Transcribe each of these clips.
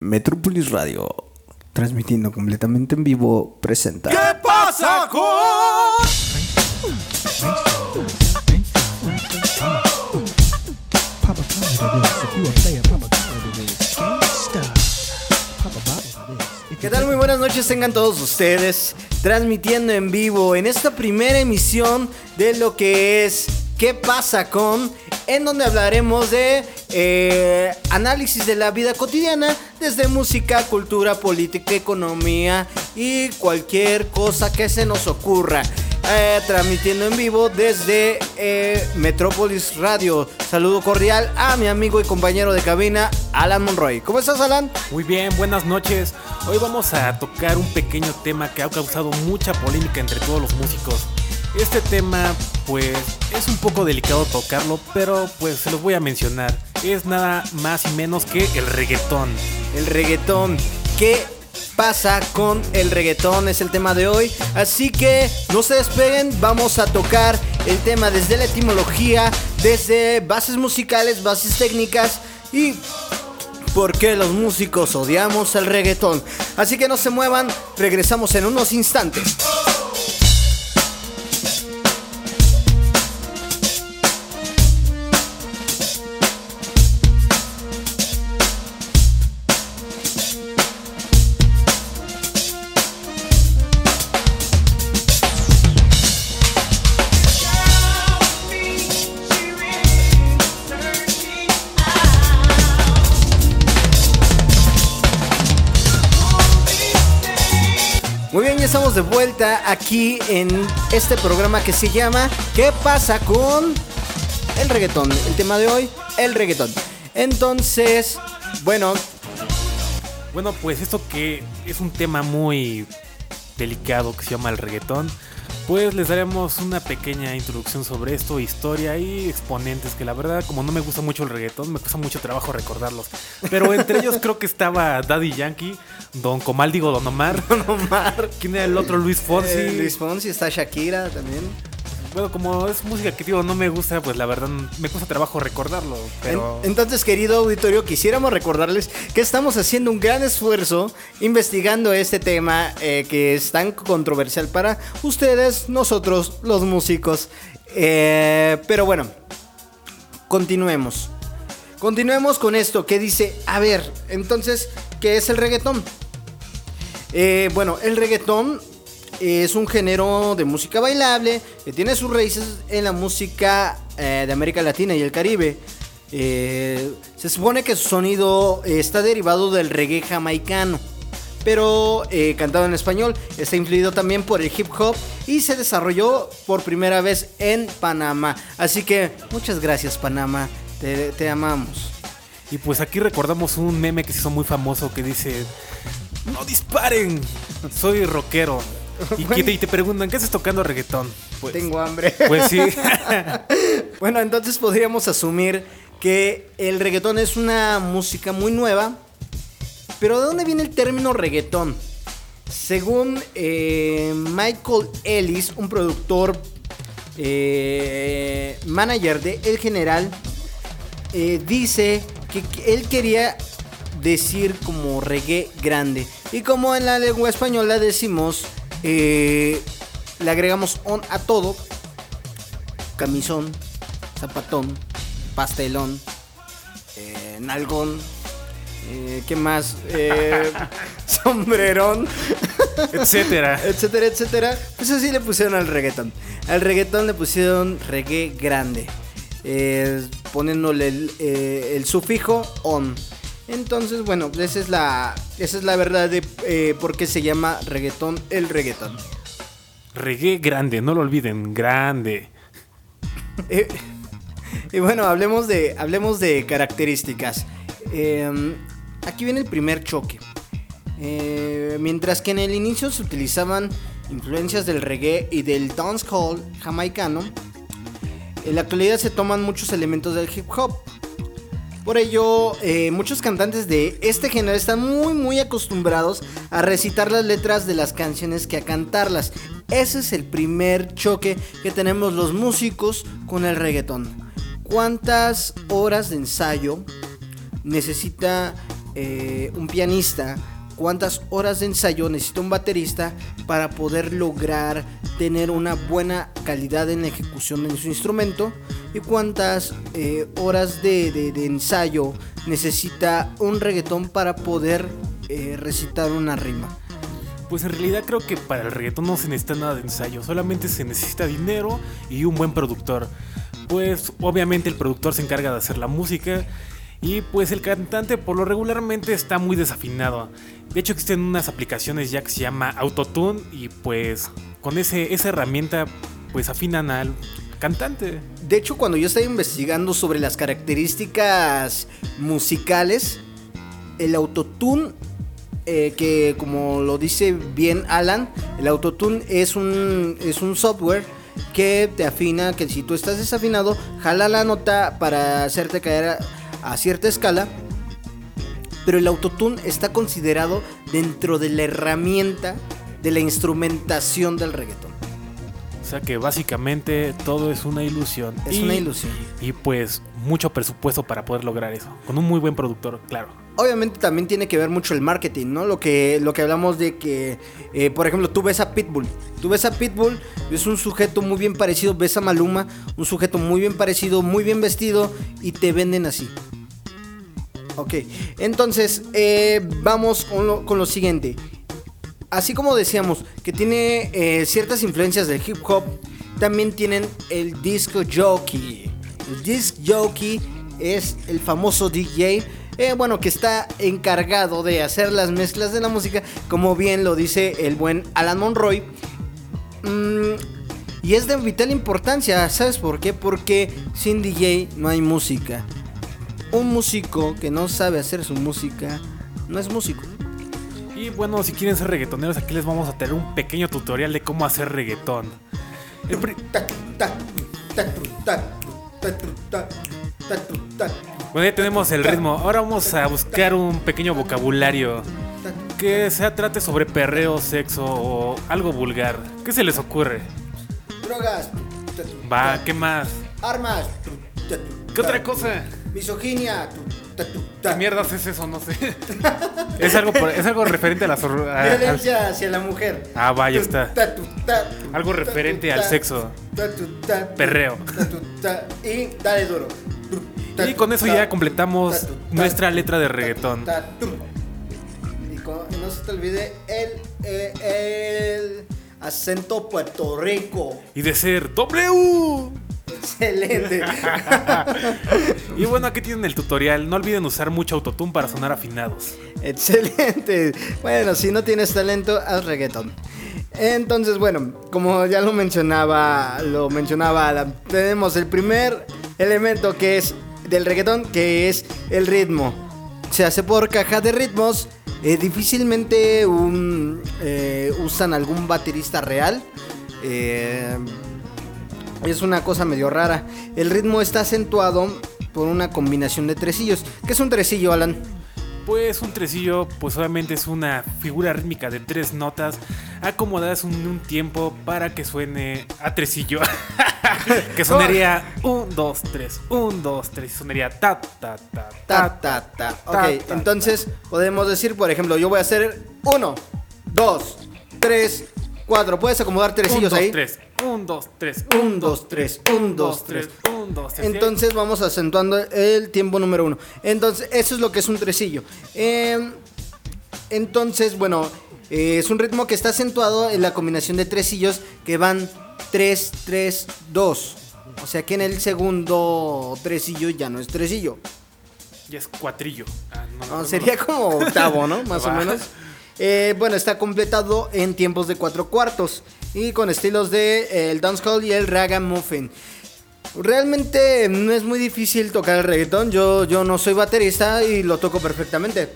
Metrópolis Radio, transmitiendo completamente en vivo, presenta. ¿Qué pasa con? ¿Qué tal? Muy buenas noches, tengan todos ustedes transmitiendo en vivo en esta primera emisión de lo que es ¿Qué pasa con? En donde hablaremos de eh, análisis de la vida cotidiana, desde música, cultura, política, economía y cualquier cosa que se nos ocurra. Eh, transmitiendo en vivo desde eh, Metrópolis Radio. Saludo cordial a mi amigo y compañero de cabina, Alan Monroy. ¿Cómo estás, Alan? Muy bien, buenas noches. Hoy vamos a tocar un pequeño tema que ha causado mucha polémica entre todos los músicos. Este tema, pues, es un poco delicado tocarlo, pero pues se los voy a mencionar. Es nada más y menos que el reggaetón. El reggaetón. ¿Qué pasa con el reggaetón? Es el tema de hoy. Así que no se despeguen, vamos a tocar el tema desde la etimología, desde bases musicales, bases técnicas y por qué los músicos odiamos el reggaetón. Así que no se muevan, regresamos en unos instantes. De vuelta aquí en este programa que se llama ¿Qué pasa con el reggaetón? El tema de hoy, el reggaetón. Entonces, bueno, Bueno, pues esto que es un tema muy delicado que se llama el reggaetón, pues les daremos una pequeña introducción sobre esto, historia y exponentes que la verdad, como no me gusta mucho el reggaetón, me cuesta mucho trabajo recordarlos. Pero entre ellos creo que estaba Daddy Yankee, Don Comal, digo Don Omar. Don Omar. ¿Quién era el otro? Luis Fonsi. eh, Luis Fonsi, está Shakira también. Bueno, como es música que digo no me gusta, pues la verdad me cuesta trabajo recordarlo. Entonces, querido auditorio, quisiéramos recordarles que estamos haciendo un gran esfuerzo investigando este tema eh, que es tan controversial para ustedes, nosotros, los músicos. Eh, pero bueno, continuemos. Continuemos con esto que dice, a ver, entonces, ¿qué es el reggaetón? Eh, bueno, el reggaetón es un género de música bailable que tiene sus raíces en la música eh, de América Latina y el Caribe. Eh, se supone que su sonido eh, está derivado del reggae jamaicano, pero cantado en español. Está influido también por el hip hop y se desarrolló por primera vez en Panamá. Así que muchas gracias Panamá, te, te amamos. Y pues aquí recordamos un meme que se hizo muy famoso que dice: ¡No disparen! Soy rockero. Y, te, y te preguntan: ¿qué haces tocando reggaetón? Pues, Tengo hambre. pues sí. Bueno, entonces podríamos asumir que el reggaetón es una música muy nueva. Pero ¿de dónde viene el término reggaetón? Según eh, Michael Ellis, un productor eh, manager de El General, eh, dice que que él quería decir como reggae grande. Y como en la lengua española decimos, eh, le agregamos on a todo, camisón, zapatón, pastelón, eh, nalgón, eh, ¿qué más? Eh, sombrerón, Etcétera. etcétera, etcétera. Pues así le pusieron al reggaetón. Al reggaetón le pusieron reggae grande, poniéndole el, el sufijo on. Entonces, bueno, esa es la, esa es la verdad de eh, por qué se llama reggaetón el reggaetón. Reggae grande, no lo olviden, grande. Eh, y bueno, hablemos de, hablemos de características. Eh, aquí viene el primer choque. Eh, mientras que en el inicio se utilizaban influencias del reggae y del dancehall jamaicano, en la actualidad se toman muchos elementos del hip hop. Por ello, eh, muchos cantantes de este género están muy muy acostumbrados a recitar las letras de las canciones que a cantarlas. Ese es el primer choque que tenemos los músicos con el reggaetón. ¿Cuántas horas de ensayo necesita eh, un pianista, cuántas horas de ensayo necesita un baterista para poder lograr tener una buena calidad en la ejecución de su instrumento y cuántas eh, horas de, ensayo necesita un reggaetón para poder eh, recitar una rima. Pues en realidad creo que para el reggaetón no se necesita nada de ensayo, solamente se necesita dinero y un buen productor. Pues obviamente el productor se encarga de hacer la música y pues el cantante por lo regularmente está muy desafinado. De hecho existen unas aplicaciones ya que se llama Autotune y pues con ese, esa herramienta pues afinan al cantante. De hecho cuando yo estaba investigando sobre las características musicales, el Autotune eh, que como lo dice bien Alan, el autotune es un, es un software que te afina, que si tú estás desafinado, jala la nota para hacerte caer a, cierta escala. Pero el autotune está considerado dentro de la herramienta de la instrumentación del reggaetón. O sea que básicamente todo es una ilusión. Es una ilusión. Y pues mucho presupuesto para poder lograr eso. Con un muy buen productor, claro obviamente también tiene que ver mucho el marketing, ¿no? Lo que, lo que hablamos de que, eh, por ejemplo, tú ves a Pitbull. Tú ves a Pitbull, es un sujeto muy bien parecido, ves a Maluma, un sujeto muy bien parecido, muy bien vestido, y te venden así. Ok, entonces eh, vamos con lo, siguiente. Así como decíamos que tiene eh, ciertas influencias del hip hop, también tienen el disco jockey. El disc jockey es el famoso DJ eh, bueno, que está encargado de hacer las mezclas de la música, como bien lo dice el buen Alan Monroy. Mm, y es de vital importancia, ¿sabes por qué? Porque sin DJ no hay música. Un músico que no sabe hacer su música no es músico. Y bueno, si quieren ser reggaetoneros, aquí les vamos a tener un pequeño tutorial de cómo hacer reggaetón. Bueno, ya tenemos el ritmo. Ahora vamos a buscar un pequeño vocabulario que se trate sobre perreo, sexo o algo vulgar. ¿Qué se les ocurre? Drogas. Va, ¿qué más? Armas. ¿Qué otra cosa? Misoginia. ¿Qué mierdas es eso? No sé. es, algo es algo referente a la... Violencia hacia la mujer. Ah, vaya está. Algo referente al sexo. Perreo. Y dale duro. Y con eso ya completamos nuestra letra de reggaetón. Y no se te olvide el, eh, el acento Puerto Rico. Y de ser W. Excelente. y bueno, aquí tienen el tutorial. No olviden usar mucho autotune para sonar afinados. Excelente. Bueno, si no tienes talento, haz reggaetón. Entonces, bueno, como ya lo mencionaba, lo mencionaba tenemos el primer elemento que es del reggaetón, que es el ritmo. Se hace por caja de ritmos. Eh, difícilmente eh, usan algún baterista real. Eh, es una cosa medio rara. El ritmo está acentuado por una combinación de tresillos. ¿Qué es un tresillo, Alan? Pues un tresillo, pues obviamente es una figura rítmica de tres notas acomodadas en un tiempo para que suene a tresillo. que sonaría 1, 2, 3, 1, 2, 3. Sonaría ta, ta, ta, ta, ta, ta. Ok, entonces podemos decir, por ejemplo, yo voy a hacer 1, 2, 3, 4. Puedes acomodar tresillos ahí. 3, 1, 2, 3, 1, 2, 3, 1, 2, 3, 1, 2, 3. Entonces vamos acentuando el tiempo número 1. Entonces, eso es lo que es un tresillo. Eh, entonces, bueno, eh, es un ritmo que está acentuado en la combinación de tresillos que van 3, 3, 2. O sea que en el segundo tresillo ya no es tresillo. Ya es cuatrillo. Ah, no, sería como octavo, ¿no? Más o menos. Eh, bueno, está completado en tiempos de cuatro cuartos y con estilos de eh, el dancehall y el ragamuffin. Realmente no es muy difícil tocar el reggaetón. Yo, yo no soy baterista y lo toco perfectamente.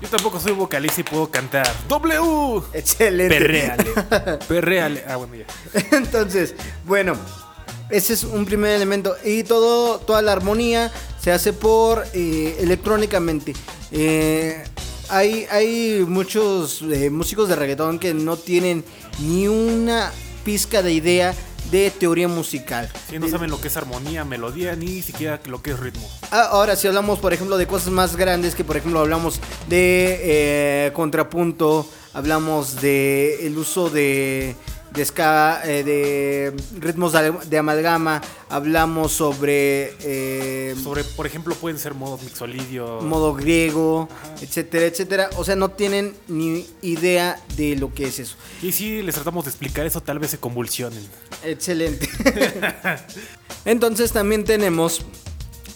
Yo tampoco soy vocalista y puedo cantar. W. Excelente. Perreale. Perreale. Ah, bueno, ya. Entonces, bueno, ese es un primer elemento. Y todo, toda la armonía se hace por eh, electrónicamente. Eh, hay, hay muchos eh, músicos de reggaetón que no tienen ni una pizca de idea de teoría musical. Si no saben lo que es armonía, melodía, ni siquiera lo que es ritmo. Ah, ahora, si hablamos, por ejemplo, de cosas más grandes, que por ejemplo hablamos de eh, contrapunto, hablamos de el uso de de, eh, de ritmos de, amalgama, hablamos sobre... Eh, sobre, por ejemplo, pueden ser modos mixolidio. Modo griego, etcétera, etcétera. O sea, no tienen ni idea de lo que es eso. Y si les tratamos de explicar eso, tal vez se convulsionen. Excelente. Entonces también tenemos...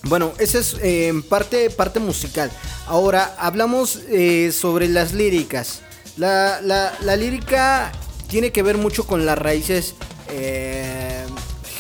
Bueno, esa es eh, parte, parte musical. Ahora hablamos sobre las líricas. La, la, la lírica tiene que ver mucho con las raíces eh,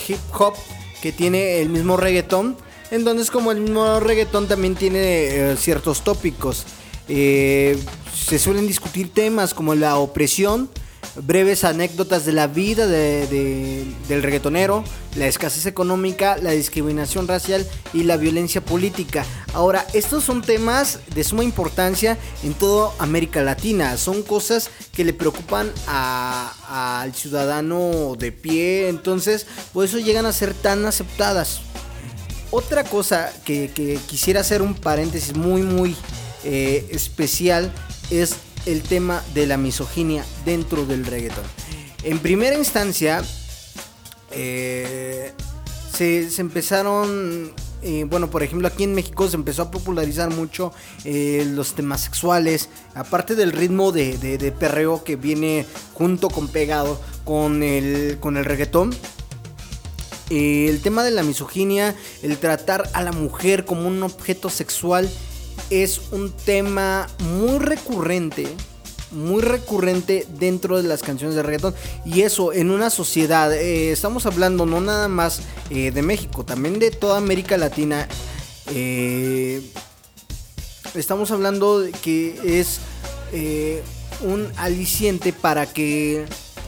hip hop que tiene el mismo reggaetón. Entonces como el mismo reggaetón también tiene eh, ciertos tópicos. Eh, se suelen discutir temas como la opresión, breves anécdotas de la vida del reggaetonero, la escasez económica, la discriminación racial y la violencia política. Ahora, estos son temas de suma importancia en toda América Latina. Son cosas que le preocupan al ciudadano de pie. Entonces, por eso llegan a ser tan aceptadas. Otra cosa que, quisiera hacer un paréntesis muy, muy eh, especial es el tema de la misoginia dentro del reggaeton. En primera instancia, eh, se, empezaron, eh, bueno, por ejemplo, aquí en México se empezó a popularizar mucho eh, los temas sexuales, aparte del ritmo de, perreo que viene junto con pegado con el, con el reggaetón. el tema de la misoginia, el tratar a la mujer como un objeto sexual, es un tema muy recurrente muy recurrente dentro de las canciones de reggaetón. Y eso en una sociedad, eh, estamos hablando no nada más eh, de México, también de toda América Latina. Eh, estamos hablando de que es un aliciente para que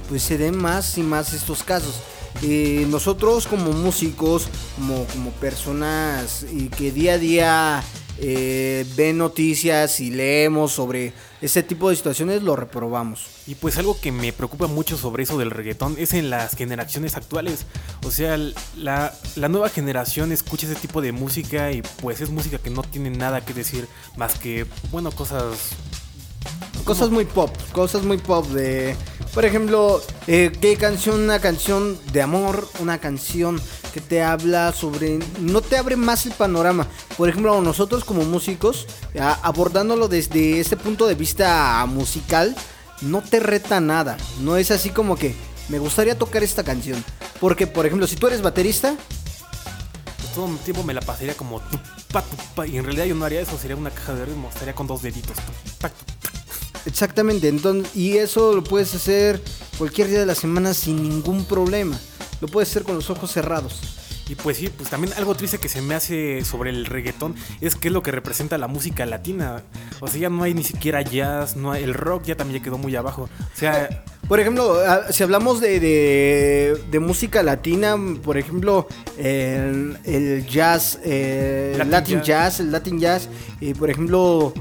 pues se den más y más estos casos. nosotros como músicos, como, como personas que día a día eh, ven noticias y leemos sobre ese tipo de situaciones, lo reprobamos. Y pues algo que me preocupa mucho sobre eso del reggaetón es en las generaciones actuales. O sea, la, la nueva generación escucha ese tipo de música y pues es música que no tiene nada que decir más que, bueno, cosas... Cosas muy pop, cosas muy pop de... Por ejemplo, eh, ¿qué canción? Una canción de amor, una canción que te habla sobre, no te abre más el panorama. Por ejemplo, nosotros como músicos, abordándolo desde este punto de vista musical, no te reta nada. No es así como que me gustaría tocar esta canción. Porque, por ejemplo, si tú eres baterista, pues todo el tiempo me la pasaría como y en realidad yo no haría eso, sería una caja de ritmo, estaría con dos deditos. Exactamente, entonces, y eso lo puedes hacer cualquier día de la semana sin ningún problema lo puedes hacer con los ojos cerrados. Y pues sí, pues también algo triste que se me hace sobre el reggaetón es que es lo que representa la música latina. O sea, ya no hay ni siquiera jazz, no el rock ya también quedó muy abajo. O sea, por ejemplo, si hablamos de, de, música latina, por ejemplo, el, jazz, eh, el Latin, jazz. el Latin jazz, y por ejemplo,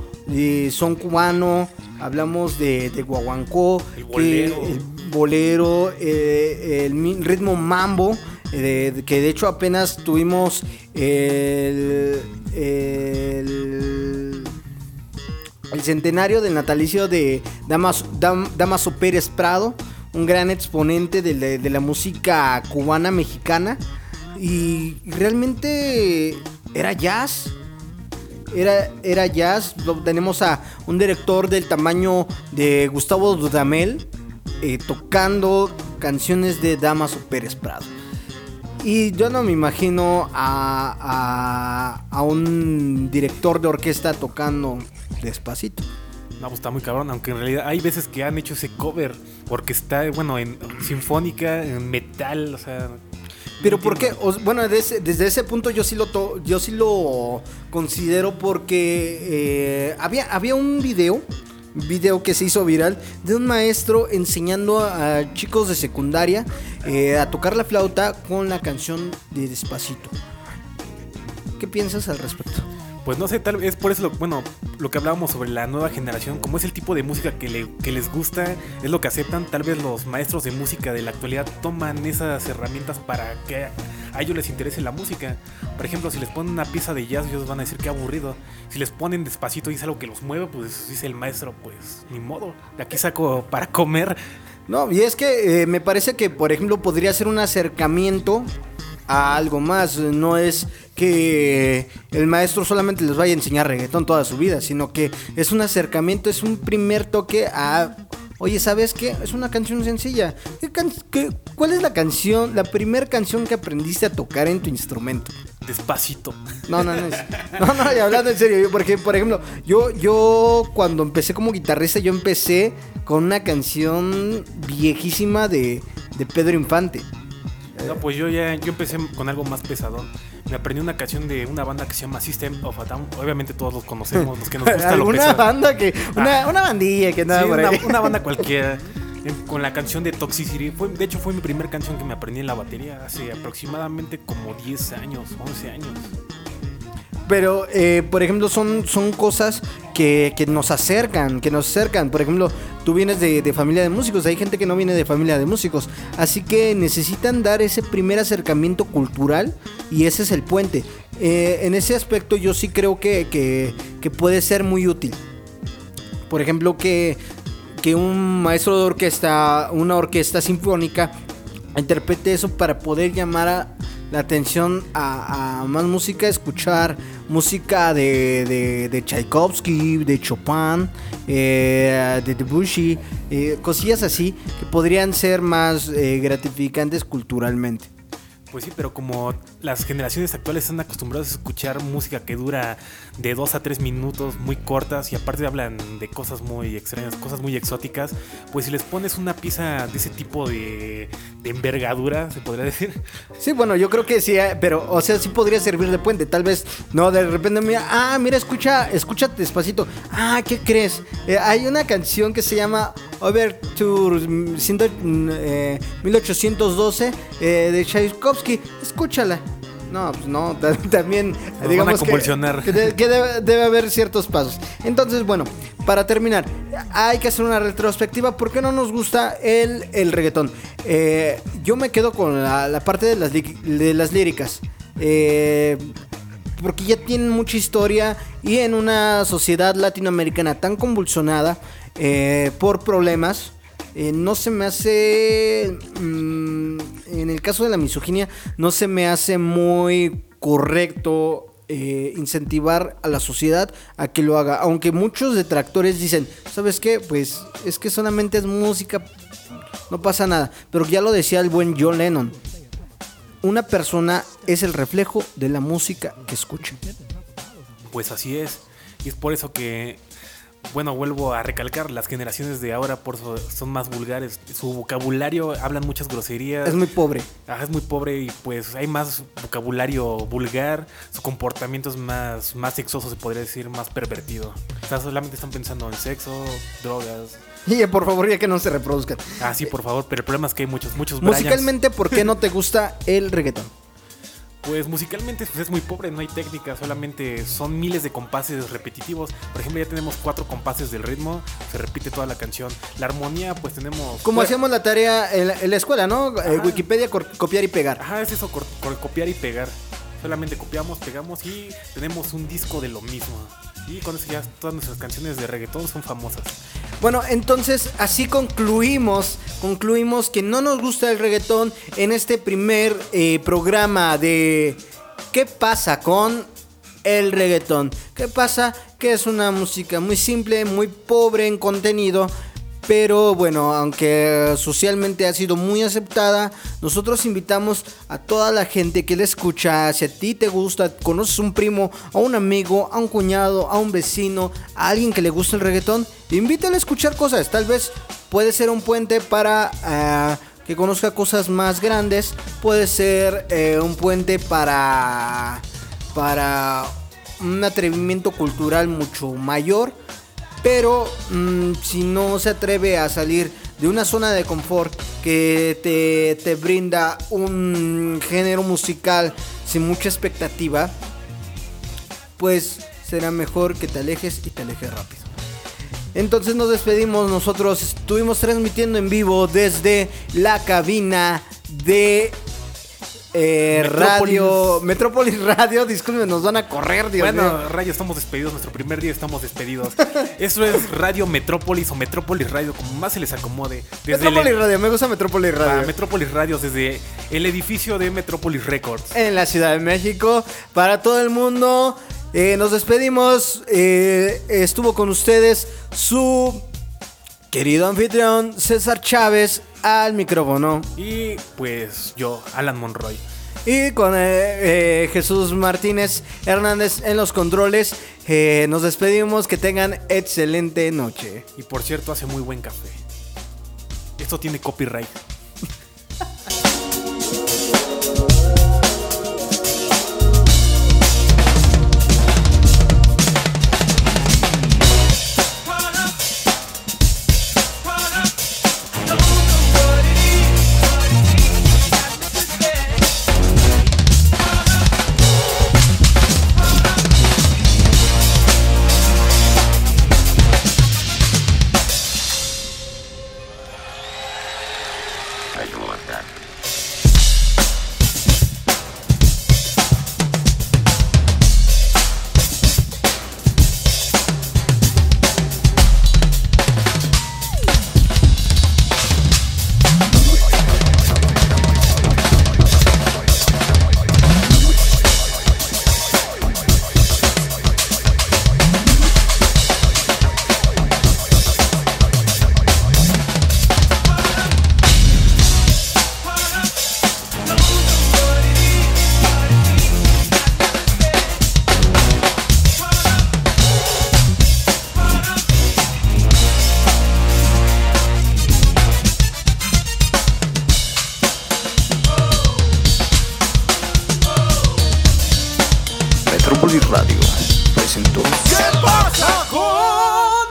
son cubano, hablamos de, de guaguancó, el bolero, el, bolero eh, el ritmo mambo, eh, que de hecho apenas tuvimos el, el, centenario del natalicio de Damaso, Damaso Pérez Prado, un gran exponente de, de la música cubana mexicana. Y realmente era jazz, era, era jazz. Tenemos a un director del tamaño de Gustavo Dudamel eh, tocando canciones de Damaso Pérez Prado. Y yo no me imagino a, a, un director de orquesta tocando despacito. No, pues está muy cabrón, aunque en realidad hay veces que han hecho ese cover, porque está, bueno, en sinfónica, en metal, o sea, pero ¿por qué? bueno, desde, ese punto yo sí lo, yo sí lo considero porque eh, había, había un video, video que se hizo viral, de un maestro enseñando a, chicos de secundaria eh, a tocar la flauta con la canción de Despacito. ¿Qué piensas al respecto? Pues no sé, tal vez por eso, lo, bueno, lo que hablábamos sobre la nueva generación, como es el tipo de música que, le, que les gusta, es lo que aceptan, tal vez los maestros de música de la actualidad toman esas herramientas para que a ellos les interese la música. Por ejemplo, si les ponen una pieza de jazz, ellos van a decir que aburrido. Si les ponen despacito y es algo que los mueve, pues dice el maestro, pues ni modo, de aquí saco para comer. No, y es que eh, me parece que, por ejemplo, podría ser un acercamiento a algo más. No es que el maestro solamente les vaya a enseñar reggaetón toda su vida, sino que es un acercamiento, es un primer toque a... Oye, ¿sabes qué? Es una canción sencilla. ¿Qué cuál es la canción, la primera canción que aprendiste a tocar en tu instrumento? Despacito. No, no, no. No, no, y hablando en serio, porque, por ejemplo, yo, yo cuando empecé como guitarrista, yo empecé con una canción viejísima de, de Pedro Infante. No, pues yo ya yo empecé con algo más pesadón. Me aprendí una canción de una banda que se llama System of a Down. Obviamente todos los conocemos, los que nos gusta lo Una banda que. Una, ah. una bandilla que nada por una, banda cualquiera. Con la canción de Toxicity. Fue, de hecho, fue mi primera canción que me aprendí en la batería hace aproximadamente como 10 años, 11 años. Pero, eh, por ejemplo, son, son cosas que, nos acercan, que nos acercan. Por ejemplo, tú vienes de, familia de músicos, hay gente que no viene de familia de músicos. Así que necesitan dar ese primer acercamiento cultural y ese es el puente. Eh, en ese aspecto yo sí creo que, que, puede ser muy útil. Por ejemplo, que, que un maestro de orquesta, una orquesta sinfónica, interprete eso para poder llamar a la atención a, más música, escuchar música de, de, Tchaikovsky, de Chopin, eh, de Debussy, eh, cosillas así que podrían ser más eh, gratificantes culturalmente. Pues sí, pero como las generaciones actuales están acostumbradas a escuchar música que dura de dos a tres minutos, muy cortas, y aparte hablan de cosas muy extrañas, cosas muy exóticas, pues si les pones una pieza de ese tipo de, envergadura, se podría decir. Sí, bueno, yo creo que sí, eh, pero, o sea, sí podría servir de puente. Tal vez, no, de repente, mira, ah, mira, escucha, escucha despacito. Ah, ¿qué crees? Eh, hay una canción que se llama Overture 1812 eh, de Tchaikovsky. Escúchala. No, pues no, también digamos que, debe, haber ciertos pasos. Entonces, bueno, para terminar, hay que hacer una retrospectiva. ¿Por qué no nos gusta el, el reggaetón? Eh, yo me quedo con la, parte de las, de las líricas. Eh, porque ya tienen mucha historia y en una sociedad latinoamericana tan convulsionada eh, por problemas, no se me hace... Mm, en el caso de la misoginia, no se me hace muy correcto eh, incentivar a la sociedad a que lo haga. Aunque muchos detractores dicen, ¿sabes qué? Pues es que solamente es música, no pasa nada. Pero ya lo decía el buen John Lennon. Una persona es el reflejo de la música que escucha. Pues así es. Y es por eso que bueno, vuelvo a recalcar, las generaciones de ahora por son más vulgares. Su vocabulario hablan muchas groserías. Es muy pobre. es muy pobre y pues hay más vocabulario vulgar. Su comportamiento es más, más sexoso, se podría decir, más pervertido. O sea, solamente están pensando en sexo, drogas. Y por favor, ya que no se reproduzcan. Ah, sí, por favor, pero el problema es que hay muchos, muchos. Musicalmente, ¿por qué no te gusta el reggaetón? Pues musicalmente pues, es muy pobre, no hay técnica, solamente son miles de compases repetitivos. Por ejemplo, ya tenemos cuatro compases del ritmo, se repite toda la canción. La armonía, pues tenemos. Como hacíamos la tarea en la, escuela, ¿no? Eh, Wikipedia, copiar y pegar. Ajá, es eso, copiar y pegar. Solamente copiamos, pegamos y tenemos un disco de lo mismo. Y con eso ya todas nuestras canciones de reggaetón son famosas. Bueno, entonces así concluimos, concluimos que no nos gusta el reggaetón en este primer eh, programa de ¿Qué pasa con el reggaetón? ¿Qué pasa? Que es una música muy simple, muy pobre en contenido, pero bueno, aunque socialmente ha sido muy aceptada, nosotros invitamos a toda la gente que la escucha. Si a ti te gusta, conoces un primo, a un amigo, a un cuñado, a un vecino, a alguien que le gusta el reggaetón, invítale a escuchar cosas. Tal vez puede ser un puente para eh, que conozca cosas más grandes. Puede ser eh, un puente para, para un atrevimiento cultural mucho mayor pero mm, si no se atreve a salir de una zona de confort que te, te brinda un género musical sin mucha expectativa, pues será mejor que te alejes y te alejes rápido. Entonces nos despedimos, nosotros estuvimos transmitiendo en vivo desde la cabina de eh, Metrópolis. Radio, Metrópolis Radio, disculpen, nos van a correr, Dios Bueno, mío. Radio, estamos despedidos. Nuestro primer día estamos despedidos. Eso es Radio Metrópolis o Metrópolis Radio, como más se les acomode. Desde Metrópolis el- Radio, me gusta Metrópolis Radio. Metrópolis Radio, desde el edificio de Metrópolis Records. en la Ciudad de México. Para todo el mundo, eh, nos despedimos. Eh, estuvo con ustedes su querido anfitrión César Chávez al micrófono. Y pues yo, Alan Monroy. Y con eh, eh, Jesús Martínez Hernández en los controles. Eh, nos despedimos. Que tengan excelente noche. Y por cierto, hace muy buen café. Esto tiene copyright.